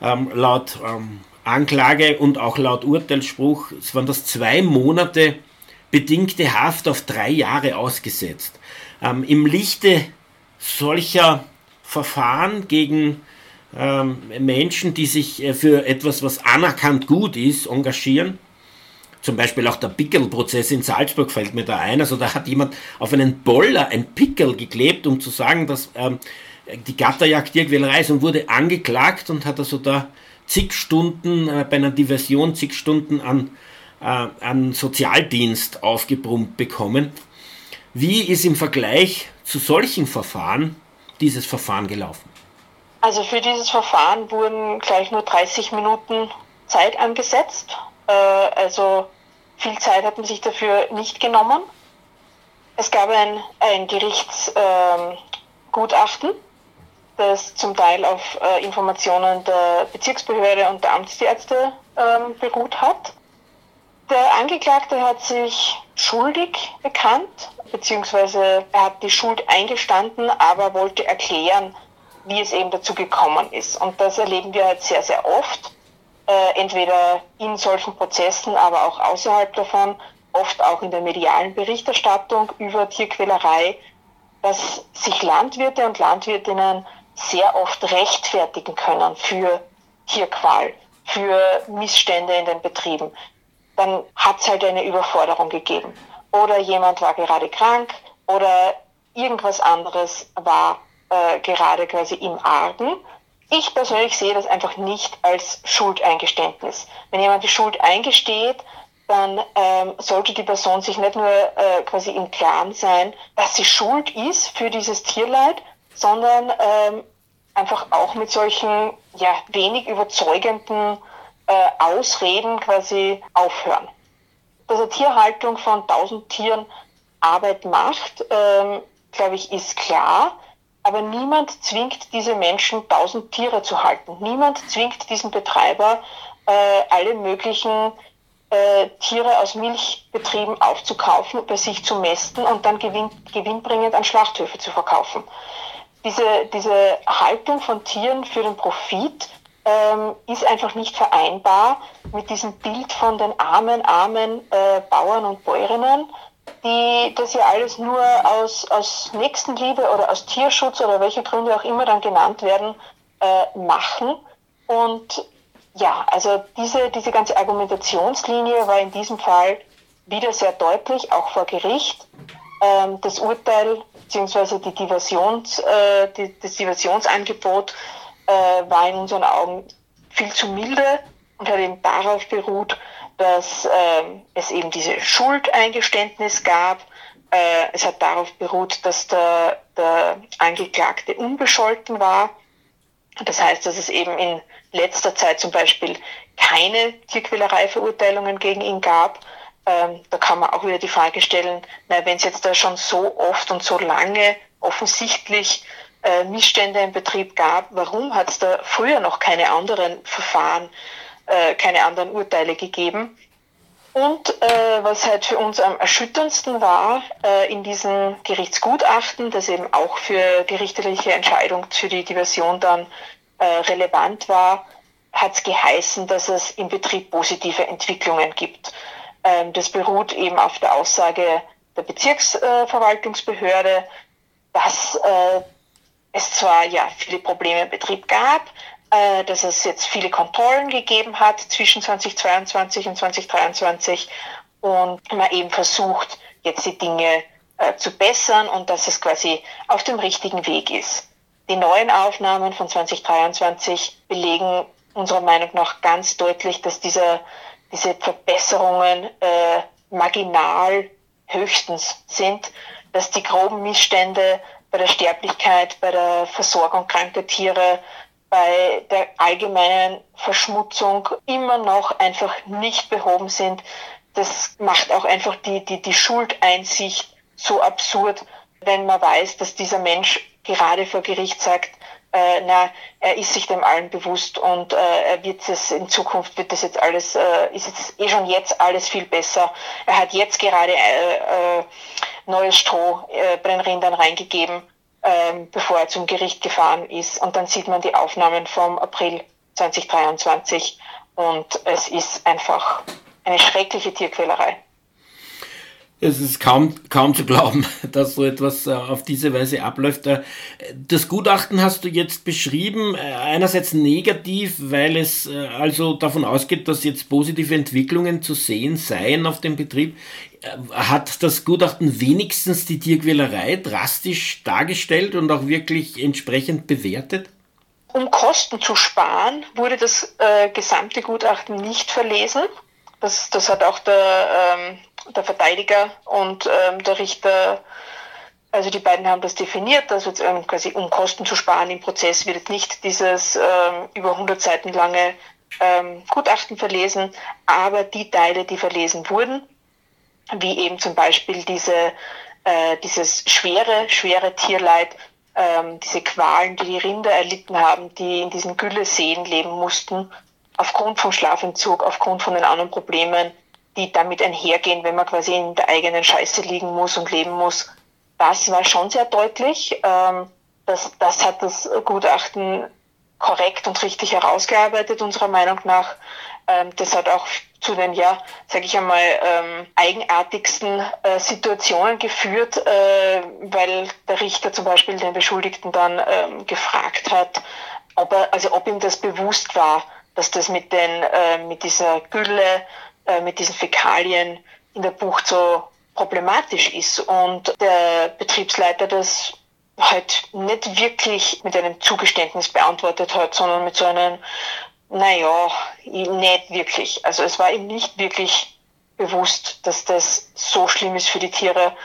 Ähm, laut ähm, Anklage und auch laut Urteilsspruch waren das zwei Monate bedingte Haft auf drei Jahre ausgesetzt. Ähm, Im Lichte solcher Verfahren gegen ähm, Menschen, die sich äh, für etwas, was anerkannt gut ist, engagieren, zum Beispiel auch der Pickel-Prozess in Salzburg fällt mir da ein. Also da hat jemand auf einen Boller ein Pickel geklebt, um zu sagen, dass ähm, die Gatterjagd Tierquälerei ist und wurde angeklagt und hat also da zig Stunden äh, bei einer Diversion, zig Stunden an, an Sozialdienst aufgebrummt bekommen. Wie ist im Vergleich zu solchen Verfahren dieses Verfahren gelaufen? Also für dieses Verfahren wurden gleich nur 30 Minuten Zeit angesetzt. Äh, also viel Zeit hat man sich dafür nicht genommen. Es gab ein, ein Gerichtsgutachten, ähm, das zum Teil auf äh, Informationen der Bezirksbehörde und der Amtstierärzte ähm, beruht hat. Der Angeklagte hat sich schuldig bekannt, beziehungsweise er hat die Schuld eingestanden, aber wollte erklären, wie es eben dazu gekommen ist. Und das erleben wir halt sehr, sehr oft, äh, entweder in solchen Prozessen, aber auch außerhalb davon, oft auch in der medialen Berichterstattung über Tierquälerei, dass sich Landwirte und Landwirtinnen sehr oft rechtfertigen können für Tierqual, für Missstände in den Betrieben dann hat es halt eine Überforderung gegeben. Oder jemand war gerade krank oder irgendwas anderes war äh, gerade quasi im Argen. Ich persönlich sehe das einfach nicht als Schuldeingeständnis. Wenn jemand die Schuld eingesteht, dann ähm, sollte die Person sich nicht nur äh, quasi im Klaren sein, dass sie schuld ist für dieses Tierleid, sondern ähm, einfach auch mit solchen ja, wenig überzeugenden äh, Ausreden quasi aufhören. Dass eine Tierhaltung von 1000 Tieren Arbeit macht, ähm, glaube ich, ist klar. Aber niemand zwingt diese Menschen, 1000 Tiere zu halten. Niemand zwingt diesen Betreiber, äh, alle möglichen äh, Tiere aus Milchbetrieben aufzukaufen, bei sich zu mästen und dann gewinn, gewinnbringend an Schlachthöfe zu verkaufen. Diese, diese Haltung von Tieren für den Profit ähm, ist einfach nicht vereinbar mit diesem Bild von den armen, armen äh, Bauern und Bäuerinnen, die das ja alles nur aus, aus Nächstenliebe oder aus Tierschutz oder welche Gründe auch immer dann genannt werden, äh, machen. Und ja, also diese, diese ganze Argumentationslinie war in diesem Fall wieder sehr deutlich, auch vor Gericht. Ähm, das Urteil bzw. Äh, das Diversionsangebot äh, war in unseren Augen viel zu milde und hat eben darauf beruht, dass äh, es eben diese Schuldeingeständnis gab, äh, es hat darauf beruht, dass der, der Angeklagte unbescholten war. Das heißt, dass es eben in letzter Zeit zum Beispiel keine Tierquälereiverurteilungen gegen ihn gab. Ähm, da kann man auch wieder die Frage stellen, wenn es jetzt da schon so oft und so lange offensichtlich äh, Missstände im Betrieb gab, warum hat es da früher noch keine anderen Verfahren, äh, keine anderen Urteile gegeben? Und äh, was halt für uns am erschütterndsten war, äh, in diesem Gerichtsgutachten, das eben auch für die richterliche Entscheidung für die Diversion dann äh, relevant war, hat es geheißen, dass es im Betrieb positive Entwicklungen gibt. Ähm, das beruht eben auf der Aussage der Bezirksverwaltungsbehörde, dass äh, es zwar ja viele Probleme im Betrieb gab, äh, dass es jetzt viele Kontrollen gegeben hat zwischen 2022 und 2023 und man eben versucht, jetzt die Dinge äh, zu bessern und dass es quasi auf dem richtigen Weg ist. Die neuen Aufnahmen von 2023 belegen unserer Meinung nach ganz deutlich, dass diese, diese Verbesserungen äh, marginal höchstens sind, dass die groben Missstände bei der Sterblichkeit, bei der Versorgung kranker Tiere, bei der allgemeinen Verschmutzung immer noch einfach nicht behoben sind. Das macht auch einfach die, die, die Schuldeinsicht so absurd, wenn man weiß, dass dieser Mensch gerade vor Gericht sagt, äh, na, er ist sich dem allen bewusst und äh, er wird es in Zukunft wird das jetzt alles, äh, ist jetzt eh schon jetzt alles viel besser. Er hat jetzt gerade äh, äh, neues Stroh äh, bei den Rindern reingegeben ähm, bevor er zum Gericht gefahren ist. Und dann sieht man die Aufnahmen vom April 2023 und es ist einfach eine schreckliche Tierquälerei. Es ist kaum, kaum zu glauben, dass so etwas äh, auf diese Weise abläuft. Äh, das Gutachten hast du jetzt beschrieben, äh, einerseits negativ, weil es also davon ausgeht, dass jetzt positive Entwicklungen zu sehen seien auf dem Betrieb. Hat das Gutachten wenigstens die Tierquälerei drastisch dargestellt und auch wirklich entsprechend bewertet? Um Kosten zu sparen, wurde das äh, gesamte Gutachten nicht verlesen. Das, das hat auch der, ähm, der Verteidiger und ähm, der Richter, also die beiden haben das definiert, dass jetzt ähm, quasi um Kosten zu sparen im Prozess wird nicht dieses ähm, über 100 Seiten lange ähm, Gutachten verlesen, aber die Teile, die verlesen wurden, wie eben zum Beispiel diese, äh, dieses schwere, schwere Tierleid, ähm, diese Qualen, die die Rinder erlitten haben, die in diesen Gülleseen leben mussten, aufgrund vom Schlafentzug, aufgrund von den anderen Problemen, die damit einhergehen, wenn man quasi in der eigenen Scheiße liegen muss und leben muss. Das war schon sehr deutlich. Ähm, das, das hat das Gutachten korrekt und richtig herausgearbeitet, unserer Meinung nach. Ähm, das hat auch zu den, ja, sage ich einmal, ähm, eigenartigsten äh, Situationen geführt, äh, weil der Richter zum Beispiel den Beschuldigten dann ähm, gefragt hat, ob er, also ob ihm das bewusst war, dass das mit den, äh, mit dieser Gülle, äh, mit diesen Fäkalien in der Bucht so problematisch ist und der Betriebsleiter das halt nicht wirklich mit einem Zugeständnis beantwortet hat, sondern mit so einem, naja, nicht wirklich. Also es war ihm nicht wirklich bewusst, dass das so schlimm ist für die Tiere.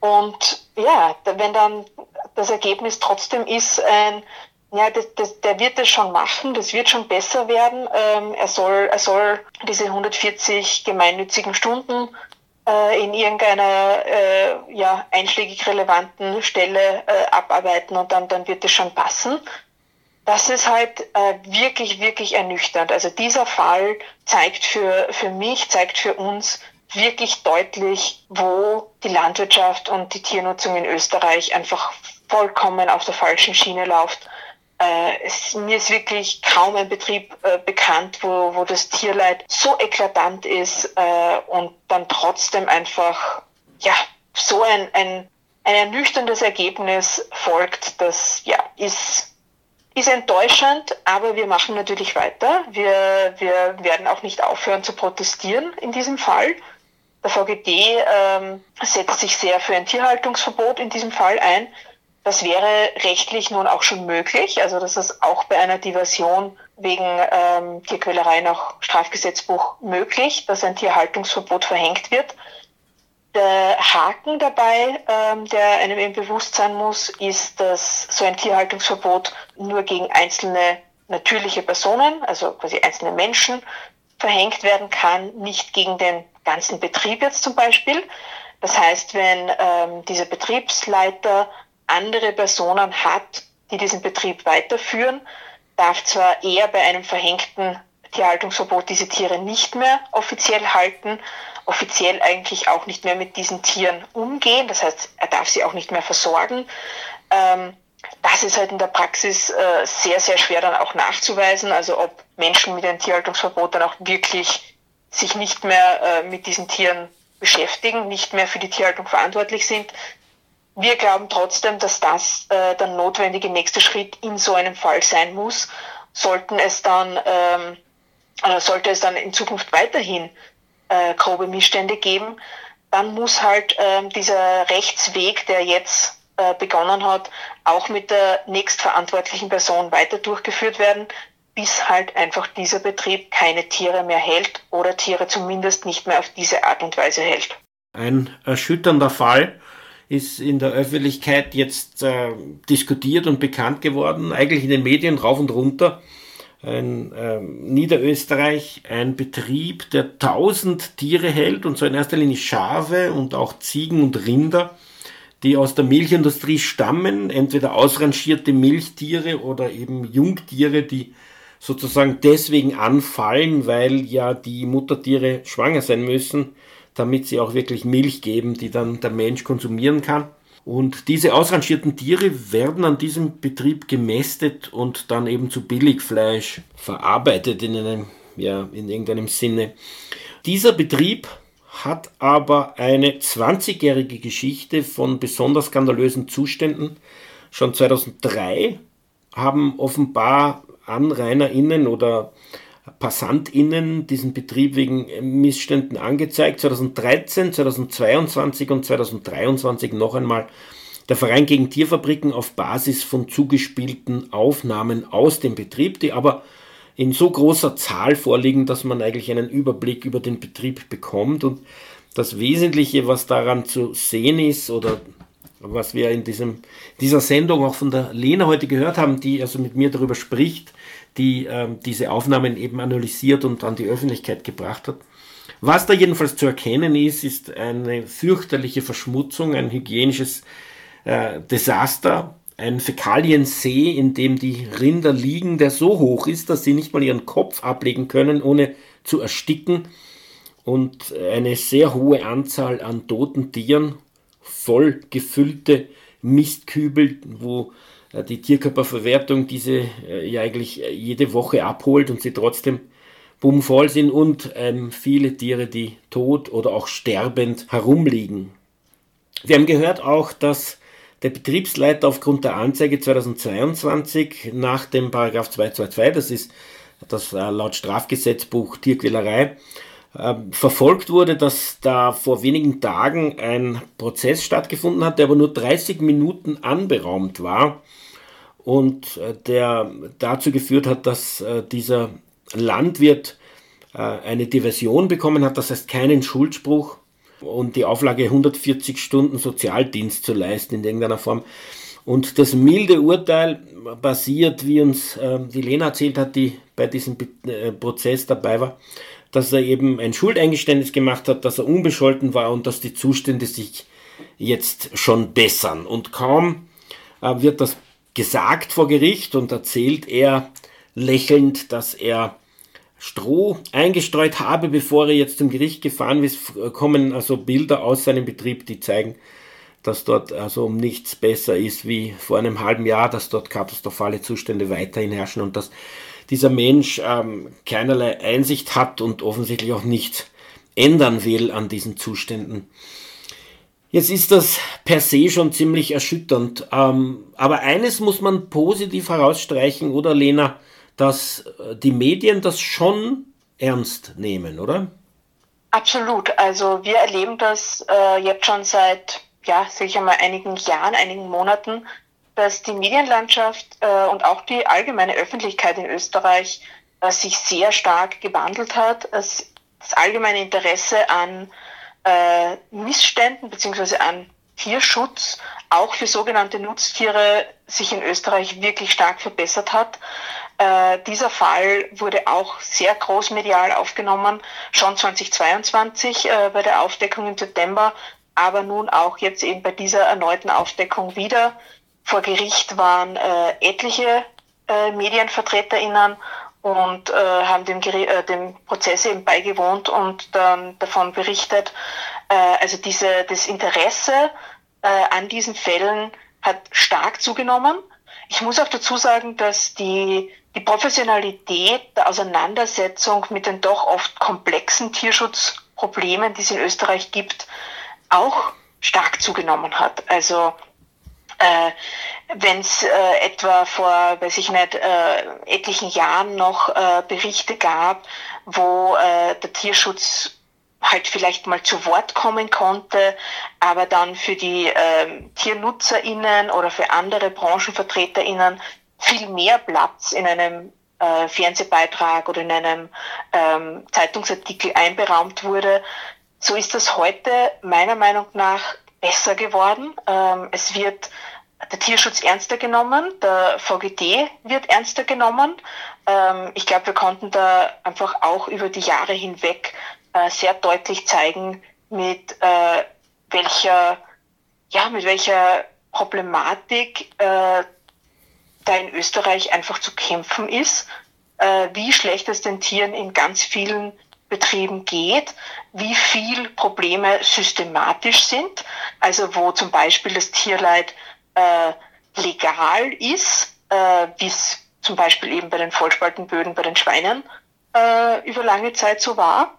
Und ja, wenn dann das Ergebnis trotzdem ist ein ja, das, das, der wird das schon machen, das wird schon besser werden. Ähm, er, soll, er soll diese 140 gemeinnützigen Stunden äh, in irgendeiner äh, ja, einschlägig relevanten Stelle äh, abarbeiten und dann, dann wird es schon passen. Das ist halt äh, wirklich, wirklich ernüchternd. Also dieser Fall zeigt für, für mich, zeigt für uns wirklich deutlich, wo die Landwirtschaft und die Tiernutzung in Österreich einfach vollkommen auf der falschen Schiene läuft äh, es, mir ist wirklich kaum ein Betrieb äh, bekannt, wo, wo das Tierleid so eklatant ist äh, und dann trotzdem einfach ja so ein, ein, ein ernüchterndes Ergebnis folgt. Das ja ist ist enttäuschend, aber wir machen natürlich weiter. Wir, wir werden auch nicht aufhören zu protestieren in diesem Fall. Der VGD ähm, setzt sich sehr für ein Tierhaltungsverbot in diesem Fall ein. Das wäre rechtlich nun auch schon möglich, also dass es auch bei einer Diversion wegen ähm, Tierquälerei nach Strafgesetzbuch möglich, dass ein Tierhaltungsverbot verhängt wird. Der Haken dabei, ähm, der einem eben bewusst sein muss, ist, dass so ein Tierhaltungsverbot nur gegen einzelne natürliche Personen, also quasi einzelne Menschen, verhängt werden kann, nicht gegen den ganzen Betrieb jetzt zum Beispiel. Das heißt, wenn ähm, dieser Betriebsleiter andere Personen hat, die diesen Betrieb weiterführen, darf zwar er bei einem verhängten Tierhaltungsverbot diese Tiere nicht mehr offiziell halten, offiziell eigentlich auch nicht mehr mit diesen Tieren umgehen. Das heißt, er darf sie auch nicht mehr versorgen. Ähm, das ist halt in der Praxis äh, sehr, sehr schwer dann auch nachzuweisen. Also ob Menschen mit einem Tierhaltungsverbot dann auch wirklich sich nicht mehr äh, mit diesen Tieren beschäftigen, nicht mehr für die Tierhaltung verantwortlich sind. Wir glauben trotzdem, dass das äh, der notwendige nächste Schritt in so einem Fall sein muss. Sollten es dann, ähm, äh, sollte es dann in Zukunft weiterhin äh, grobe Missstände geben, dann muss halt äh, dieser Rechtsweg, der jetzt äh, begonnen hat, auch mit der nächstverantwortlichen Person weiter durchgeführt werden, bis halt einfach dieser Betrieb keine Tiere mehr hält oder Tiere zumindest nicht mehr auf diese Art und Weise hält. Ein erschütternder Fall ist in der Öffentlichkeit jetzt äh, diskutiert und bekannt geworden, eigentlich in den Medien rauf und runter. Ein äh, Niederösterreich ein Betrieb, der 1000 Tiere hält und so in erster Linie Schafe und auch Ziegen und Rinder, die aus der Milchindustrie stammen, entweder ausrangierte Milchtiere oder eben Jungtiere, die sozusagen deswegen anfallen, weil ja die Muttertiere schwanger sein müssen, damit sie auch wirklich Milch geben, die dann der Mensch konsumieren kann. Und diese ausrangierten Tiere werden an diesem Betrieb gemästet und dann eben zu Billigfleisch verarbeitet in einem, ja, in irgendeinem Sinne. Dieser Betrieb hat aber eine 20-jährige Geschichte von besonders skandalösen Zuständen. Schon 2003 haben offenbar AnrainerInnen oder PassantInnen diesen Betrieb wegen Missständen angezeigt. 2013, 2022 und 2023 noch einmal der Verein gegen Tierfabriken auf Basis von zugespielten Aufnahmen aus dem Betrieb, die aber in so großer Zahl vorliegen, dass man eigentlich einen Überblick über den Betrieb bekommt. Und das Wesentliche, was daran zu sehen ist oder was wir in diesem, dieser Sendung auch von der Lena heute gehört haben, die also mit mir darüber spricht, die ähm, diese Aufnahmen eben analysiert und an die Öffentlichkeit gebracht hat. Was da jedenfalls zu erkennen ist, ist eine fürchterliche Verschmutzung, ein hygienisches äh, Desaster, ein Fäkaliensee, in dem die Rinder liegen, der so hoch ist, dass sie nicht mal ihren Kopf ablegen können, ohne zu ersticken. Und eine sehr hohe Anzahl an toten Tieren, voll gefüllte Mistkübel, wo die Tierkörperverwertung diese äh, ja eigentlich äh, jede Woche abholt und sie trotzdem bummvoll sind und ähm, viele Tiere, die tot oder auch sterbend herumliegen. Wir haben gehört auch, dass der Betriebsleiter aufgrund der Anzeige 2022 nach dem Paragraph 222, das ist das laut Strafgesetzbuch Tierquälerei, verfolgt wurde, dass da vor wenigen Tagen ein Prozess stattgefunden hat, der aber nur 30 Minuten anberaumt war und äh, der dazu geführt hat, dass äh, dieser Landwirt äh, eine Diversion bekommen hat, das heißt keinen Schuldspruch und die Auflage 140 Stunden Sozialdienst zu leisten in irgendeiner Form. Und das milde Urteil basiert, wie uns die Lena erzählt hat, die bei diesem Prozess dabei war, dass er eben ein Schuldeingeständnis gemacht hat, dass er unbescholten war und dass die Zustände sich jetzt schon bessern. Und kaum wird das gesagt vor Gericht und erzählt er lächelnd, dass er Stroh eingestreut habe, bevor er jetzt zum Gericht gefahren ist, kommen also Bilder aus seinem Betrieb, die zeigen, dass dort also um nichts besser ist wie vor einem halben Jahr, dass dort katastrophale Zustände weiterhin herrschen und dass dieser Mensch ähm, keinerlei Einsicht hat und offensichtlich auch nichts ändern will an diesen Zuständen. Jetzt ist das per se schon ziemlich erschütternd. Ähm, aber eines muss man positiv herausstreichen, oder Lena, dass äh, die Medien das schon ernst nehmen, oder? Absolut. Also wir erleben das äh, jetzt schon seit, ja, sicher mal einigen Jahren, einigen Monaten, dass die Medienlandschaft äh, und auch die allgemeine Öffentlichkeit in Österreich äh, sich sehr stark gewandelt hat. Es, das allgemeine Interesse an äh, Missständen bzw. an Tierschutz auch für sogenannte Nutztiere sich in Österreich wirklich stark verbessert hat. Äh, dieser Fall wurde auch sehr großmedial aufgenommen, schon 2022 äh, bei der Aufdeckung im September, aber nun auch jetzt eben bei dieser erneuten Aufdeckung wieder. Vor Gericht waren äh, etliche äh, MedienvertreterInnen und äh, haben dem, äh, dem Prozess eben beigewohnt und dann davon berichtet. Äh, also diese, das Interesse äh, an diesen Fällen hat stark zugenommen. Ich muss auch dazu sagen, dass die, die Professionalität der Auseinandersetzung mit den doch oft komplexen Tierschutzproblemen, die es in Österreich gibt, auch stark zugenommen hat. Also äh, Wenn es äh, etwa vor, weiß ich nicht, äh, etlichen Jahren noch äh, Berichte gab, wo äh, der Tierschutz halt vielleicht mal zu Wort kommen konnte, aber dann für die ähm, TiernutzerInnen oder für andere BranchenvertreterInnen viel mehr Platz in einem äh, Fernsehbeitrag oder in einem ähm, Zeitungsartikel einberaumt wurde. So ist das heute meiner Meinung nach besser geworden. Ähm, es wird der Tierschutz ernster genommen, der VGD wird ernster genommen. Ähm, ich glaube, wir konnten da einfach auch über die Jahre hinweg äh, sehr deutlich zeigen, mit äh, welcher, ja, mit welcher Problematik äh, da in Österreich einfach zu kämpfen ist, äh, wie schlecht es den Tieren in ganz vielen Betrieben geht, wie viel Probleme systematisch sind, also wo zum Beispiel das Tierleid äh, legal ist, äh, wie es zum Beispiel eben bei den Vollspaltenböden bei den Schweinen äh, über lange Zeit so war,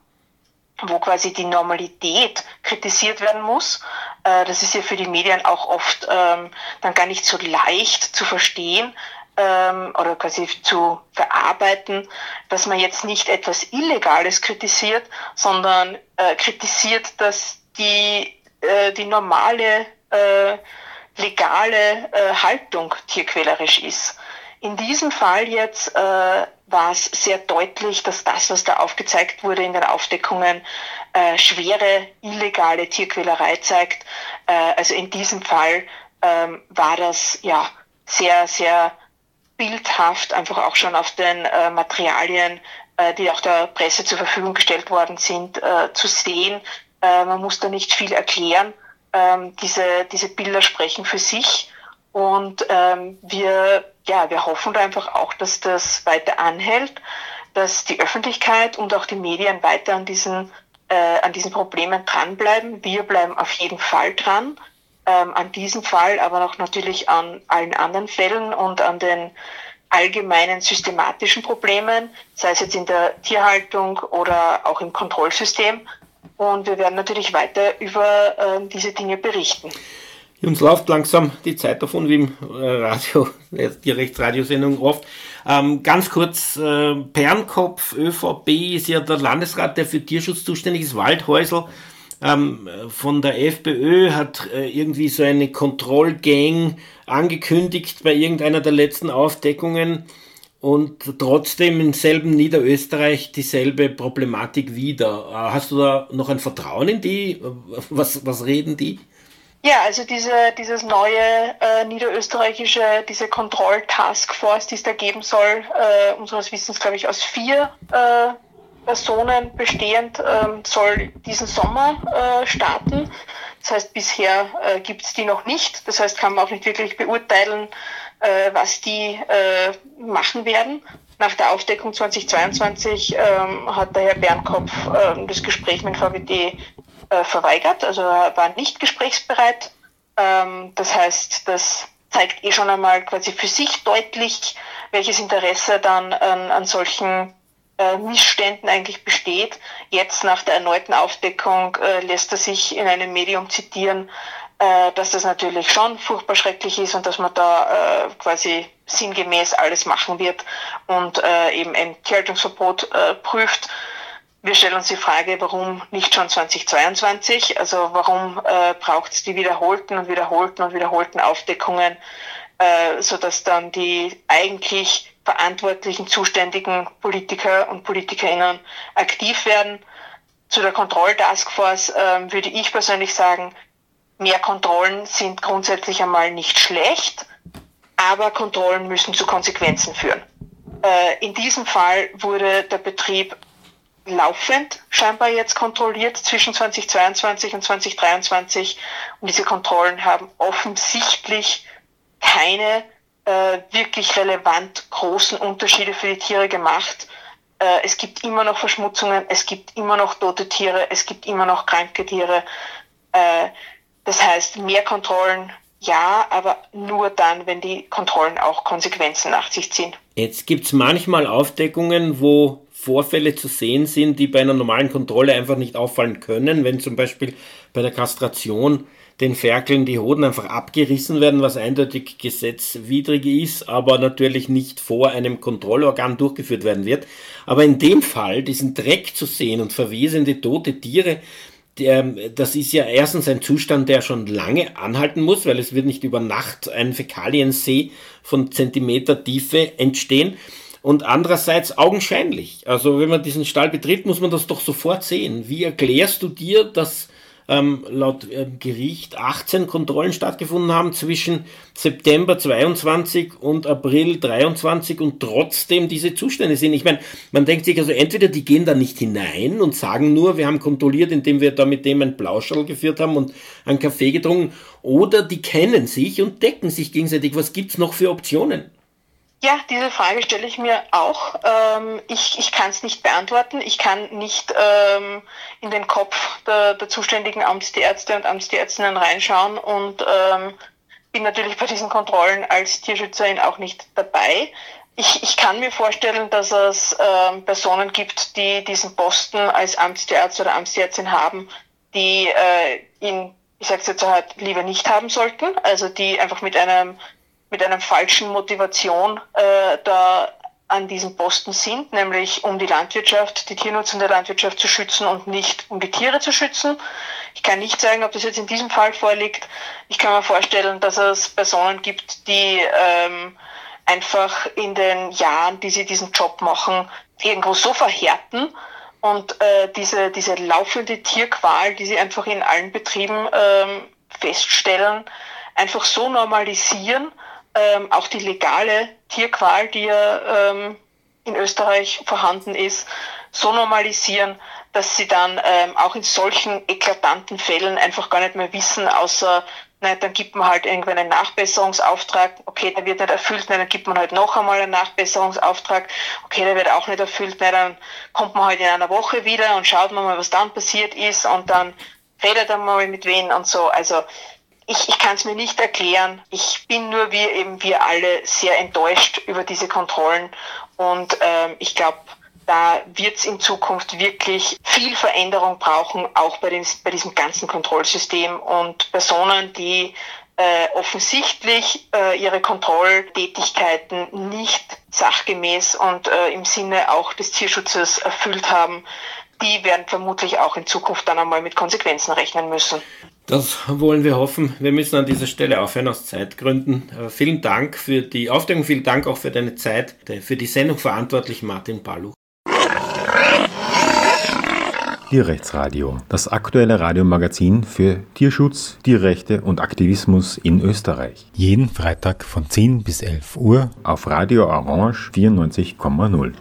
wo quasi die Normalität kritisiert werden muss. Äh, das ist ja für die Medien auch oft ähm, dann gar nicht so leicht zu verstehen, ähm, oder quasi zu verarbeiten, dass man jetzt nicht etwas Illegales kritisiert, sondern äh, kritisiert, dass die, äh, die normale, äh, legale äh, Haltung tierquälerisch ist. In diesem Fall jetzt äh, war es sehr deutlich, dass das, was da aufgezeigt wurde in den Aufdeckungen, äh, schwere illegale Tierquälerei zeigt. Äh, also in diesem Fall ähm, war das ja sehr, sehr bildhaft einfach auch schon auf den äh, Materialien, äh, die auch der Presse zur Verfügung gestellt worden sind, äh, zu sehen. Äh, man muss da nicht viel erklären. Ähm, diese, diese Bilder sprechen für sich. Und ähm, wir, ja, wir hoffen da einfach auch, dass das weiter anhält, dass die Öffentlichkeit und auch die Medien weiter an diesen, äh, an diesen Problemen dranbleiben. Wir bleiben auf jeden Fall dran ähm, an diesem Fall, aber auch natürlich an allen anderen Fällen und an den allgemeinen systematischen Problemen, sei es jetzt in der Tierhaltung oder auch im Kontrollsystem. Und wir werden natürlich weiter über äh, diese Dinge berichten. Uns läuft langsam die Zeit davon, wie im äh, Radio, die Rechtsradiosendung oft. Ähm, ganz kurz, äh, Pernkopf, ÖVP ist ja der Landesrat, der für Tierschutz zuständig ist, Waldhäusl ähm, von der FPÖ hat äh, irgendwie so eine Kontrollgang angekündigt bei irgendeiner der letzten Aufdeckungen und trotzdem im selben Niederösterreich dieselbe Problematik wieder. Äh, hast du da noch ein Vertrauen in die? Was, was reden die? Ja, also diese, dieses neue äh, niederösterreichische, diese Kontroll-Taskforce, die es da geben soll, äh, unseres Wissens, glaube ich, aus vier äh, Personen bestehend ähm, soll diesen Sommer äh, starten. Das heißt, bisher äh, gibt es die noch nicht. Das heißt, kann man auch nicht wirklich beurteilen, äh, was die äh, machen werden. Nach der Aufdeckung 2022 ähm, hat der Herr Bernkopf äh, das Gespräch mit VWD äh, verweigert, also er war nicht gesprächsbereit. Ähm, das heißt, das zeigt eh schon einmal quasi für sich deutlich, welches Interesse dann an, an solchen äh, Missständen eigentlich besteht. Jetzt nach der erneuten Aufdeckung äh, lässt er sich in einem Medium zitieren, äh, dass das natürlich schon furchtbar schrecklich ist und dass man da äh, quasi sinngemäß alles machen wird und äh, eben ein Tierhaltungsverbot äh, prüft. Wir stellen uns die Frage, warum nicht schon 2022? Also warum äh, braucht es die wiederholten und wiederholten und wiederholten Aufdeckungen, äh, sodass dann die eigentlich verantwortlichen, zuständigen Politiker und Politikerinnen aktiv werden. zu der Kontrolltaskforce äh, würde ich persönlich sagen, mehr Kontrollen sind grundsätzlich einmal nicht schlecht, aber Kontrollen müssen zu Konsequenzen führen. Äh, in diesem Fall wurde der Betrieb laufend scheinbar jetzt kontrolliert zwischen 2022 und 2023 und diese Kontrollen haben offensichtlich keine äh, wirklich relevant großen Unterschiede für die Tiere gemacht. Äh, es gibt immer noch Verschmutzungen, es gibt immer noch tote Tiere, es gibt immer noch kranke Tiere. Äh, das heißt, mehr Kontrollen ja, aber nur dann, wenn die Kontrollen auch Konsequenzen nach sich ziehen. Jetzt gibt es manchmal Aufdeckungen, wo Vorfälle zu sehen sind, die bei einer normalen Kontrolle einfach nicht auffallen können, wenn zum Beispiel bei der Kastration den Ferkeln die Hoden einfach abgerissen werden, was eindeutig gesetzwidrig ist, aber natürlich nicht vor einem Kontrollorgan durchgeführt werden wird. Aber in dem Fall, diesen Dreck zu sehen und verwesende tote Tiere, das ist ja erstens ein Zustand, der schon lange anhalten muss, weil es wird nicht über Nacht ein Fäkaliensee von Zentimeter Tiefe entstehen. Und andererseits augenscheinlich. Also wenn man diesen Stall betritt, muss man das doch sofort sehen. Wie erklärst du dir, dass ähm, laut äh, Gericht 18 Kontrollen stattgefunden haben zwischen September 22 und April 23 und trotzdem diese Zustände sind. Ich meine, man denkt sich also entweder die gehen da nicht hinein und sagen nur, wir haben kontrolliert, indem wir da mit dem ein Plauschel geführt haben und einen Kaffee getrunken, oder die kennen sich und decken sich gegenseitig. Was gibt's noch für Optionen? Ja, diese Frage stelle ich mir auch. Ähm, ich ich kann es nicht beantworten. Ich kann nicht ähm, in den Kopf der, der zuständigen Amtsärzte und Amtsärztinnen reinschauen und ähm, bin natürlich bei diesen Kontrollen als Tierschützerin auch nicht dabei. Ich, ich kann mir vorstellen, dass es ähm, Personen gibt, die diesen Posten als Amtsarzt oder Amtsärztin haben, die äh, ihn, ich sage jetzt halt, lieber nicht haben sollten. Also die einfach mit einem mit einer falschen Motivation äh, da an diesem Posten sind, nämlich um die Landwirtschaft, die Tiernutzung der Landwirtschaft zu schützen und nicht um die Tiere zu schützen. Ich kann nicht sagen, ob das jetzt in diesem Fall vorliegt. Ich kann mir vorstellen, dass es Personen gibt, die ähm, einfach in den Jahren, die sie diesen Job machen, irgendwo so verhärten und äh, diese, diese laufende Tierqual, die sie einfach in allen Betrieben ähm, feststellen, einfach so normalisieren, ähm, auch die legale Tierqual, die ja ähm, in Österreich vorhanden ist, so normalisieren, dass sie dann ähm, auch in solchen eklatanten Fällen einfach gar nicht mehr wissen, außer, nein, dann gibt man halt irgendwann einen Nachbesserungsauftrag, okay, der wird nicht erfüllt, nein, dann gibt man halt noch einmal einen Nachbesserungsauftrag, okay, der wird auch nicht erfüllt, nein, dann kommt man halt in einer Woche wieder und schaut mal, was dann passiert ist und dann redet er mal mit wem und so. Also ich, ich kann es mir nicht erklären. Ich bin nur wie eben wir alle sehr enttäuscht über diese Kontrollen und ähm, ich glaube, da wird es in Zukunft wirklich viel Veränderung brauchen, auch bei, den, bei diesem ganzen Kontrollsystem und Personen, die äh, offensichtlich äh, ihre Kontrolltätigkeiten nicht sachgemäß und äh, im Sinne auch des Tierschutzes erfüllt haben, die werden vermutlich auch in Zukunft dann einmal mit Konsequenzen rechnen müssen. Das wollen wir hoffen. Wir müssen an dieser Stelle aufhören aus Zeitgründen. Aber vielen Dank für die Aufdeckung, vielen Dank auch für deine Zeit. Für die Sendung verantwortlich Martin Baluch. Tierrechtsradio, das aktuelle Radiomagazin für Tierschutz, Tierrechte und Aktivismus in Österreich. Jeden Freitag von 10 bis 11 Uhr auf Radio Orange 94,0.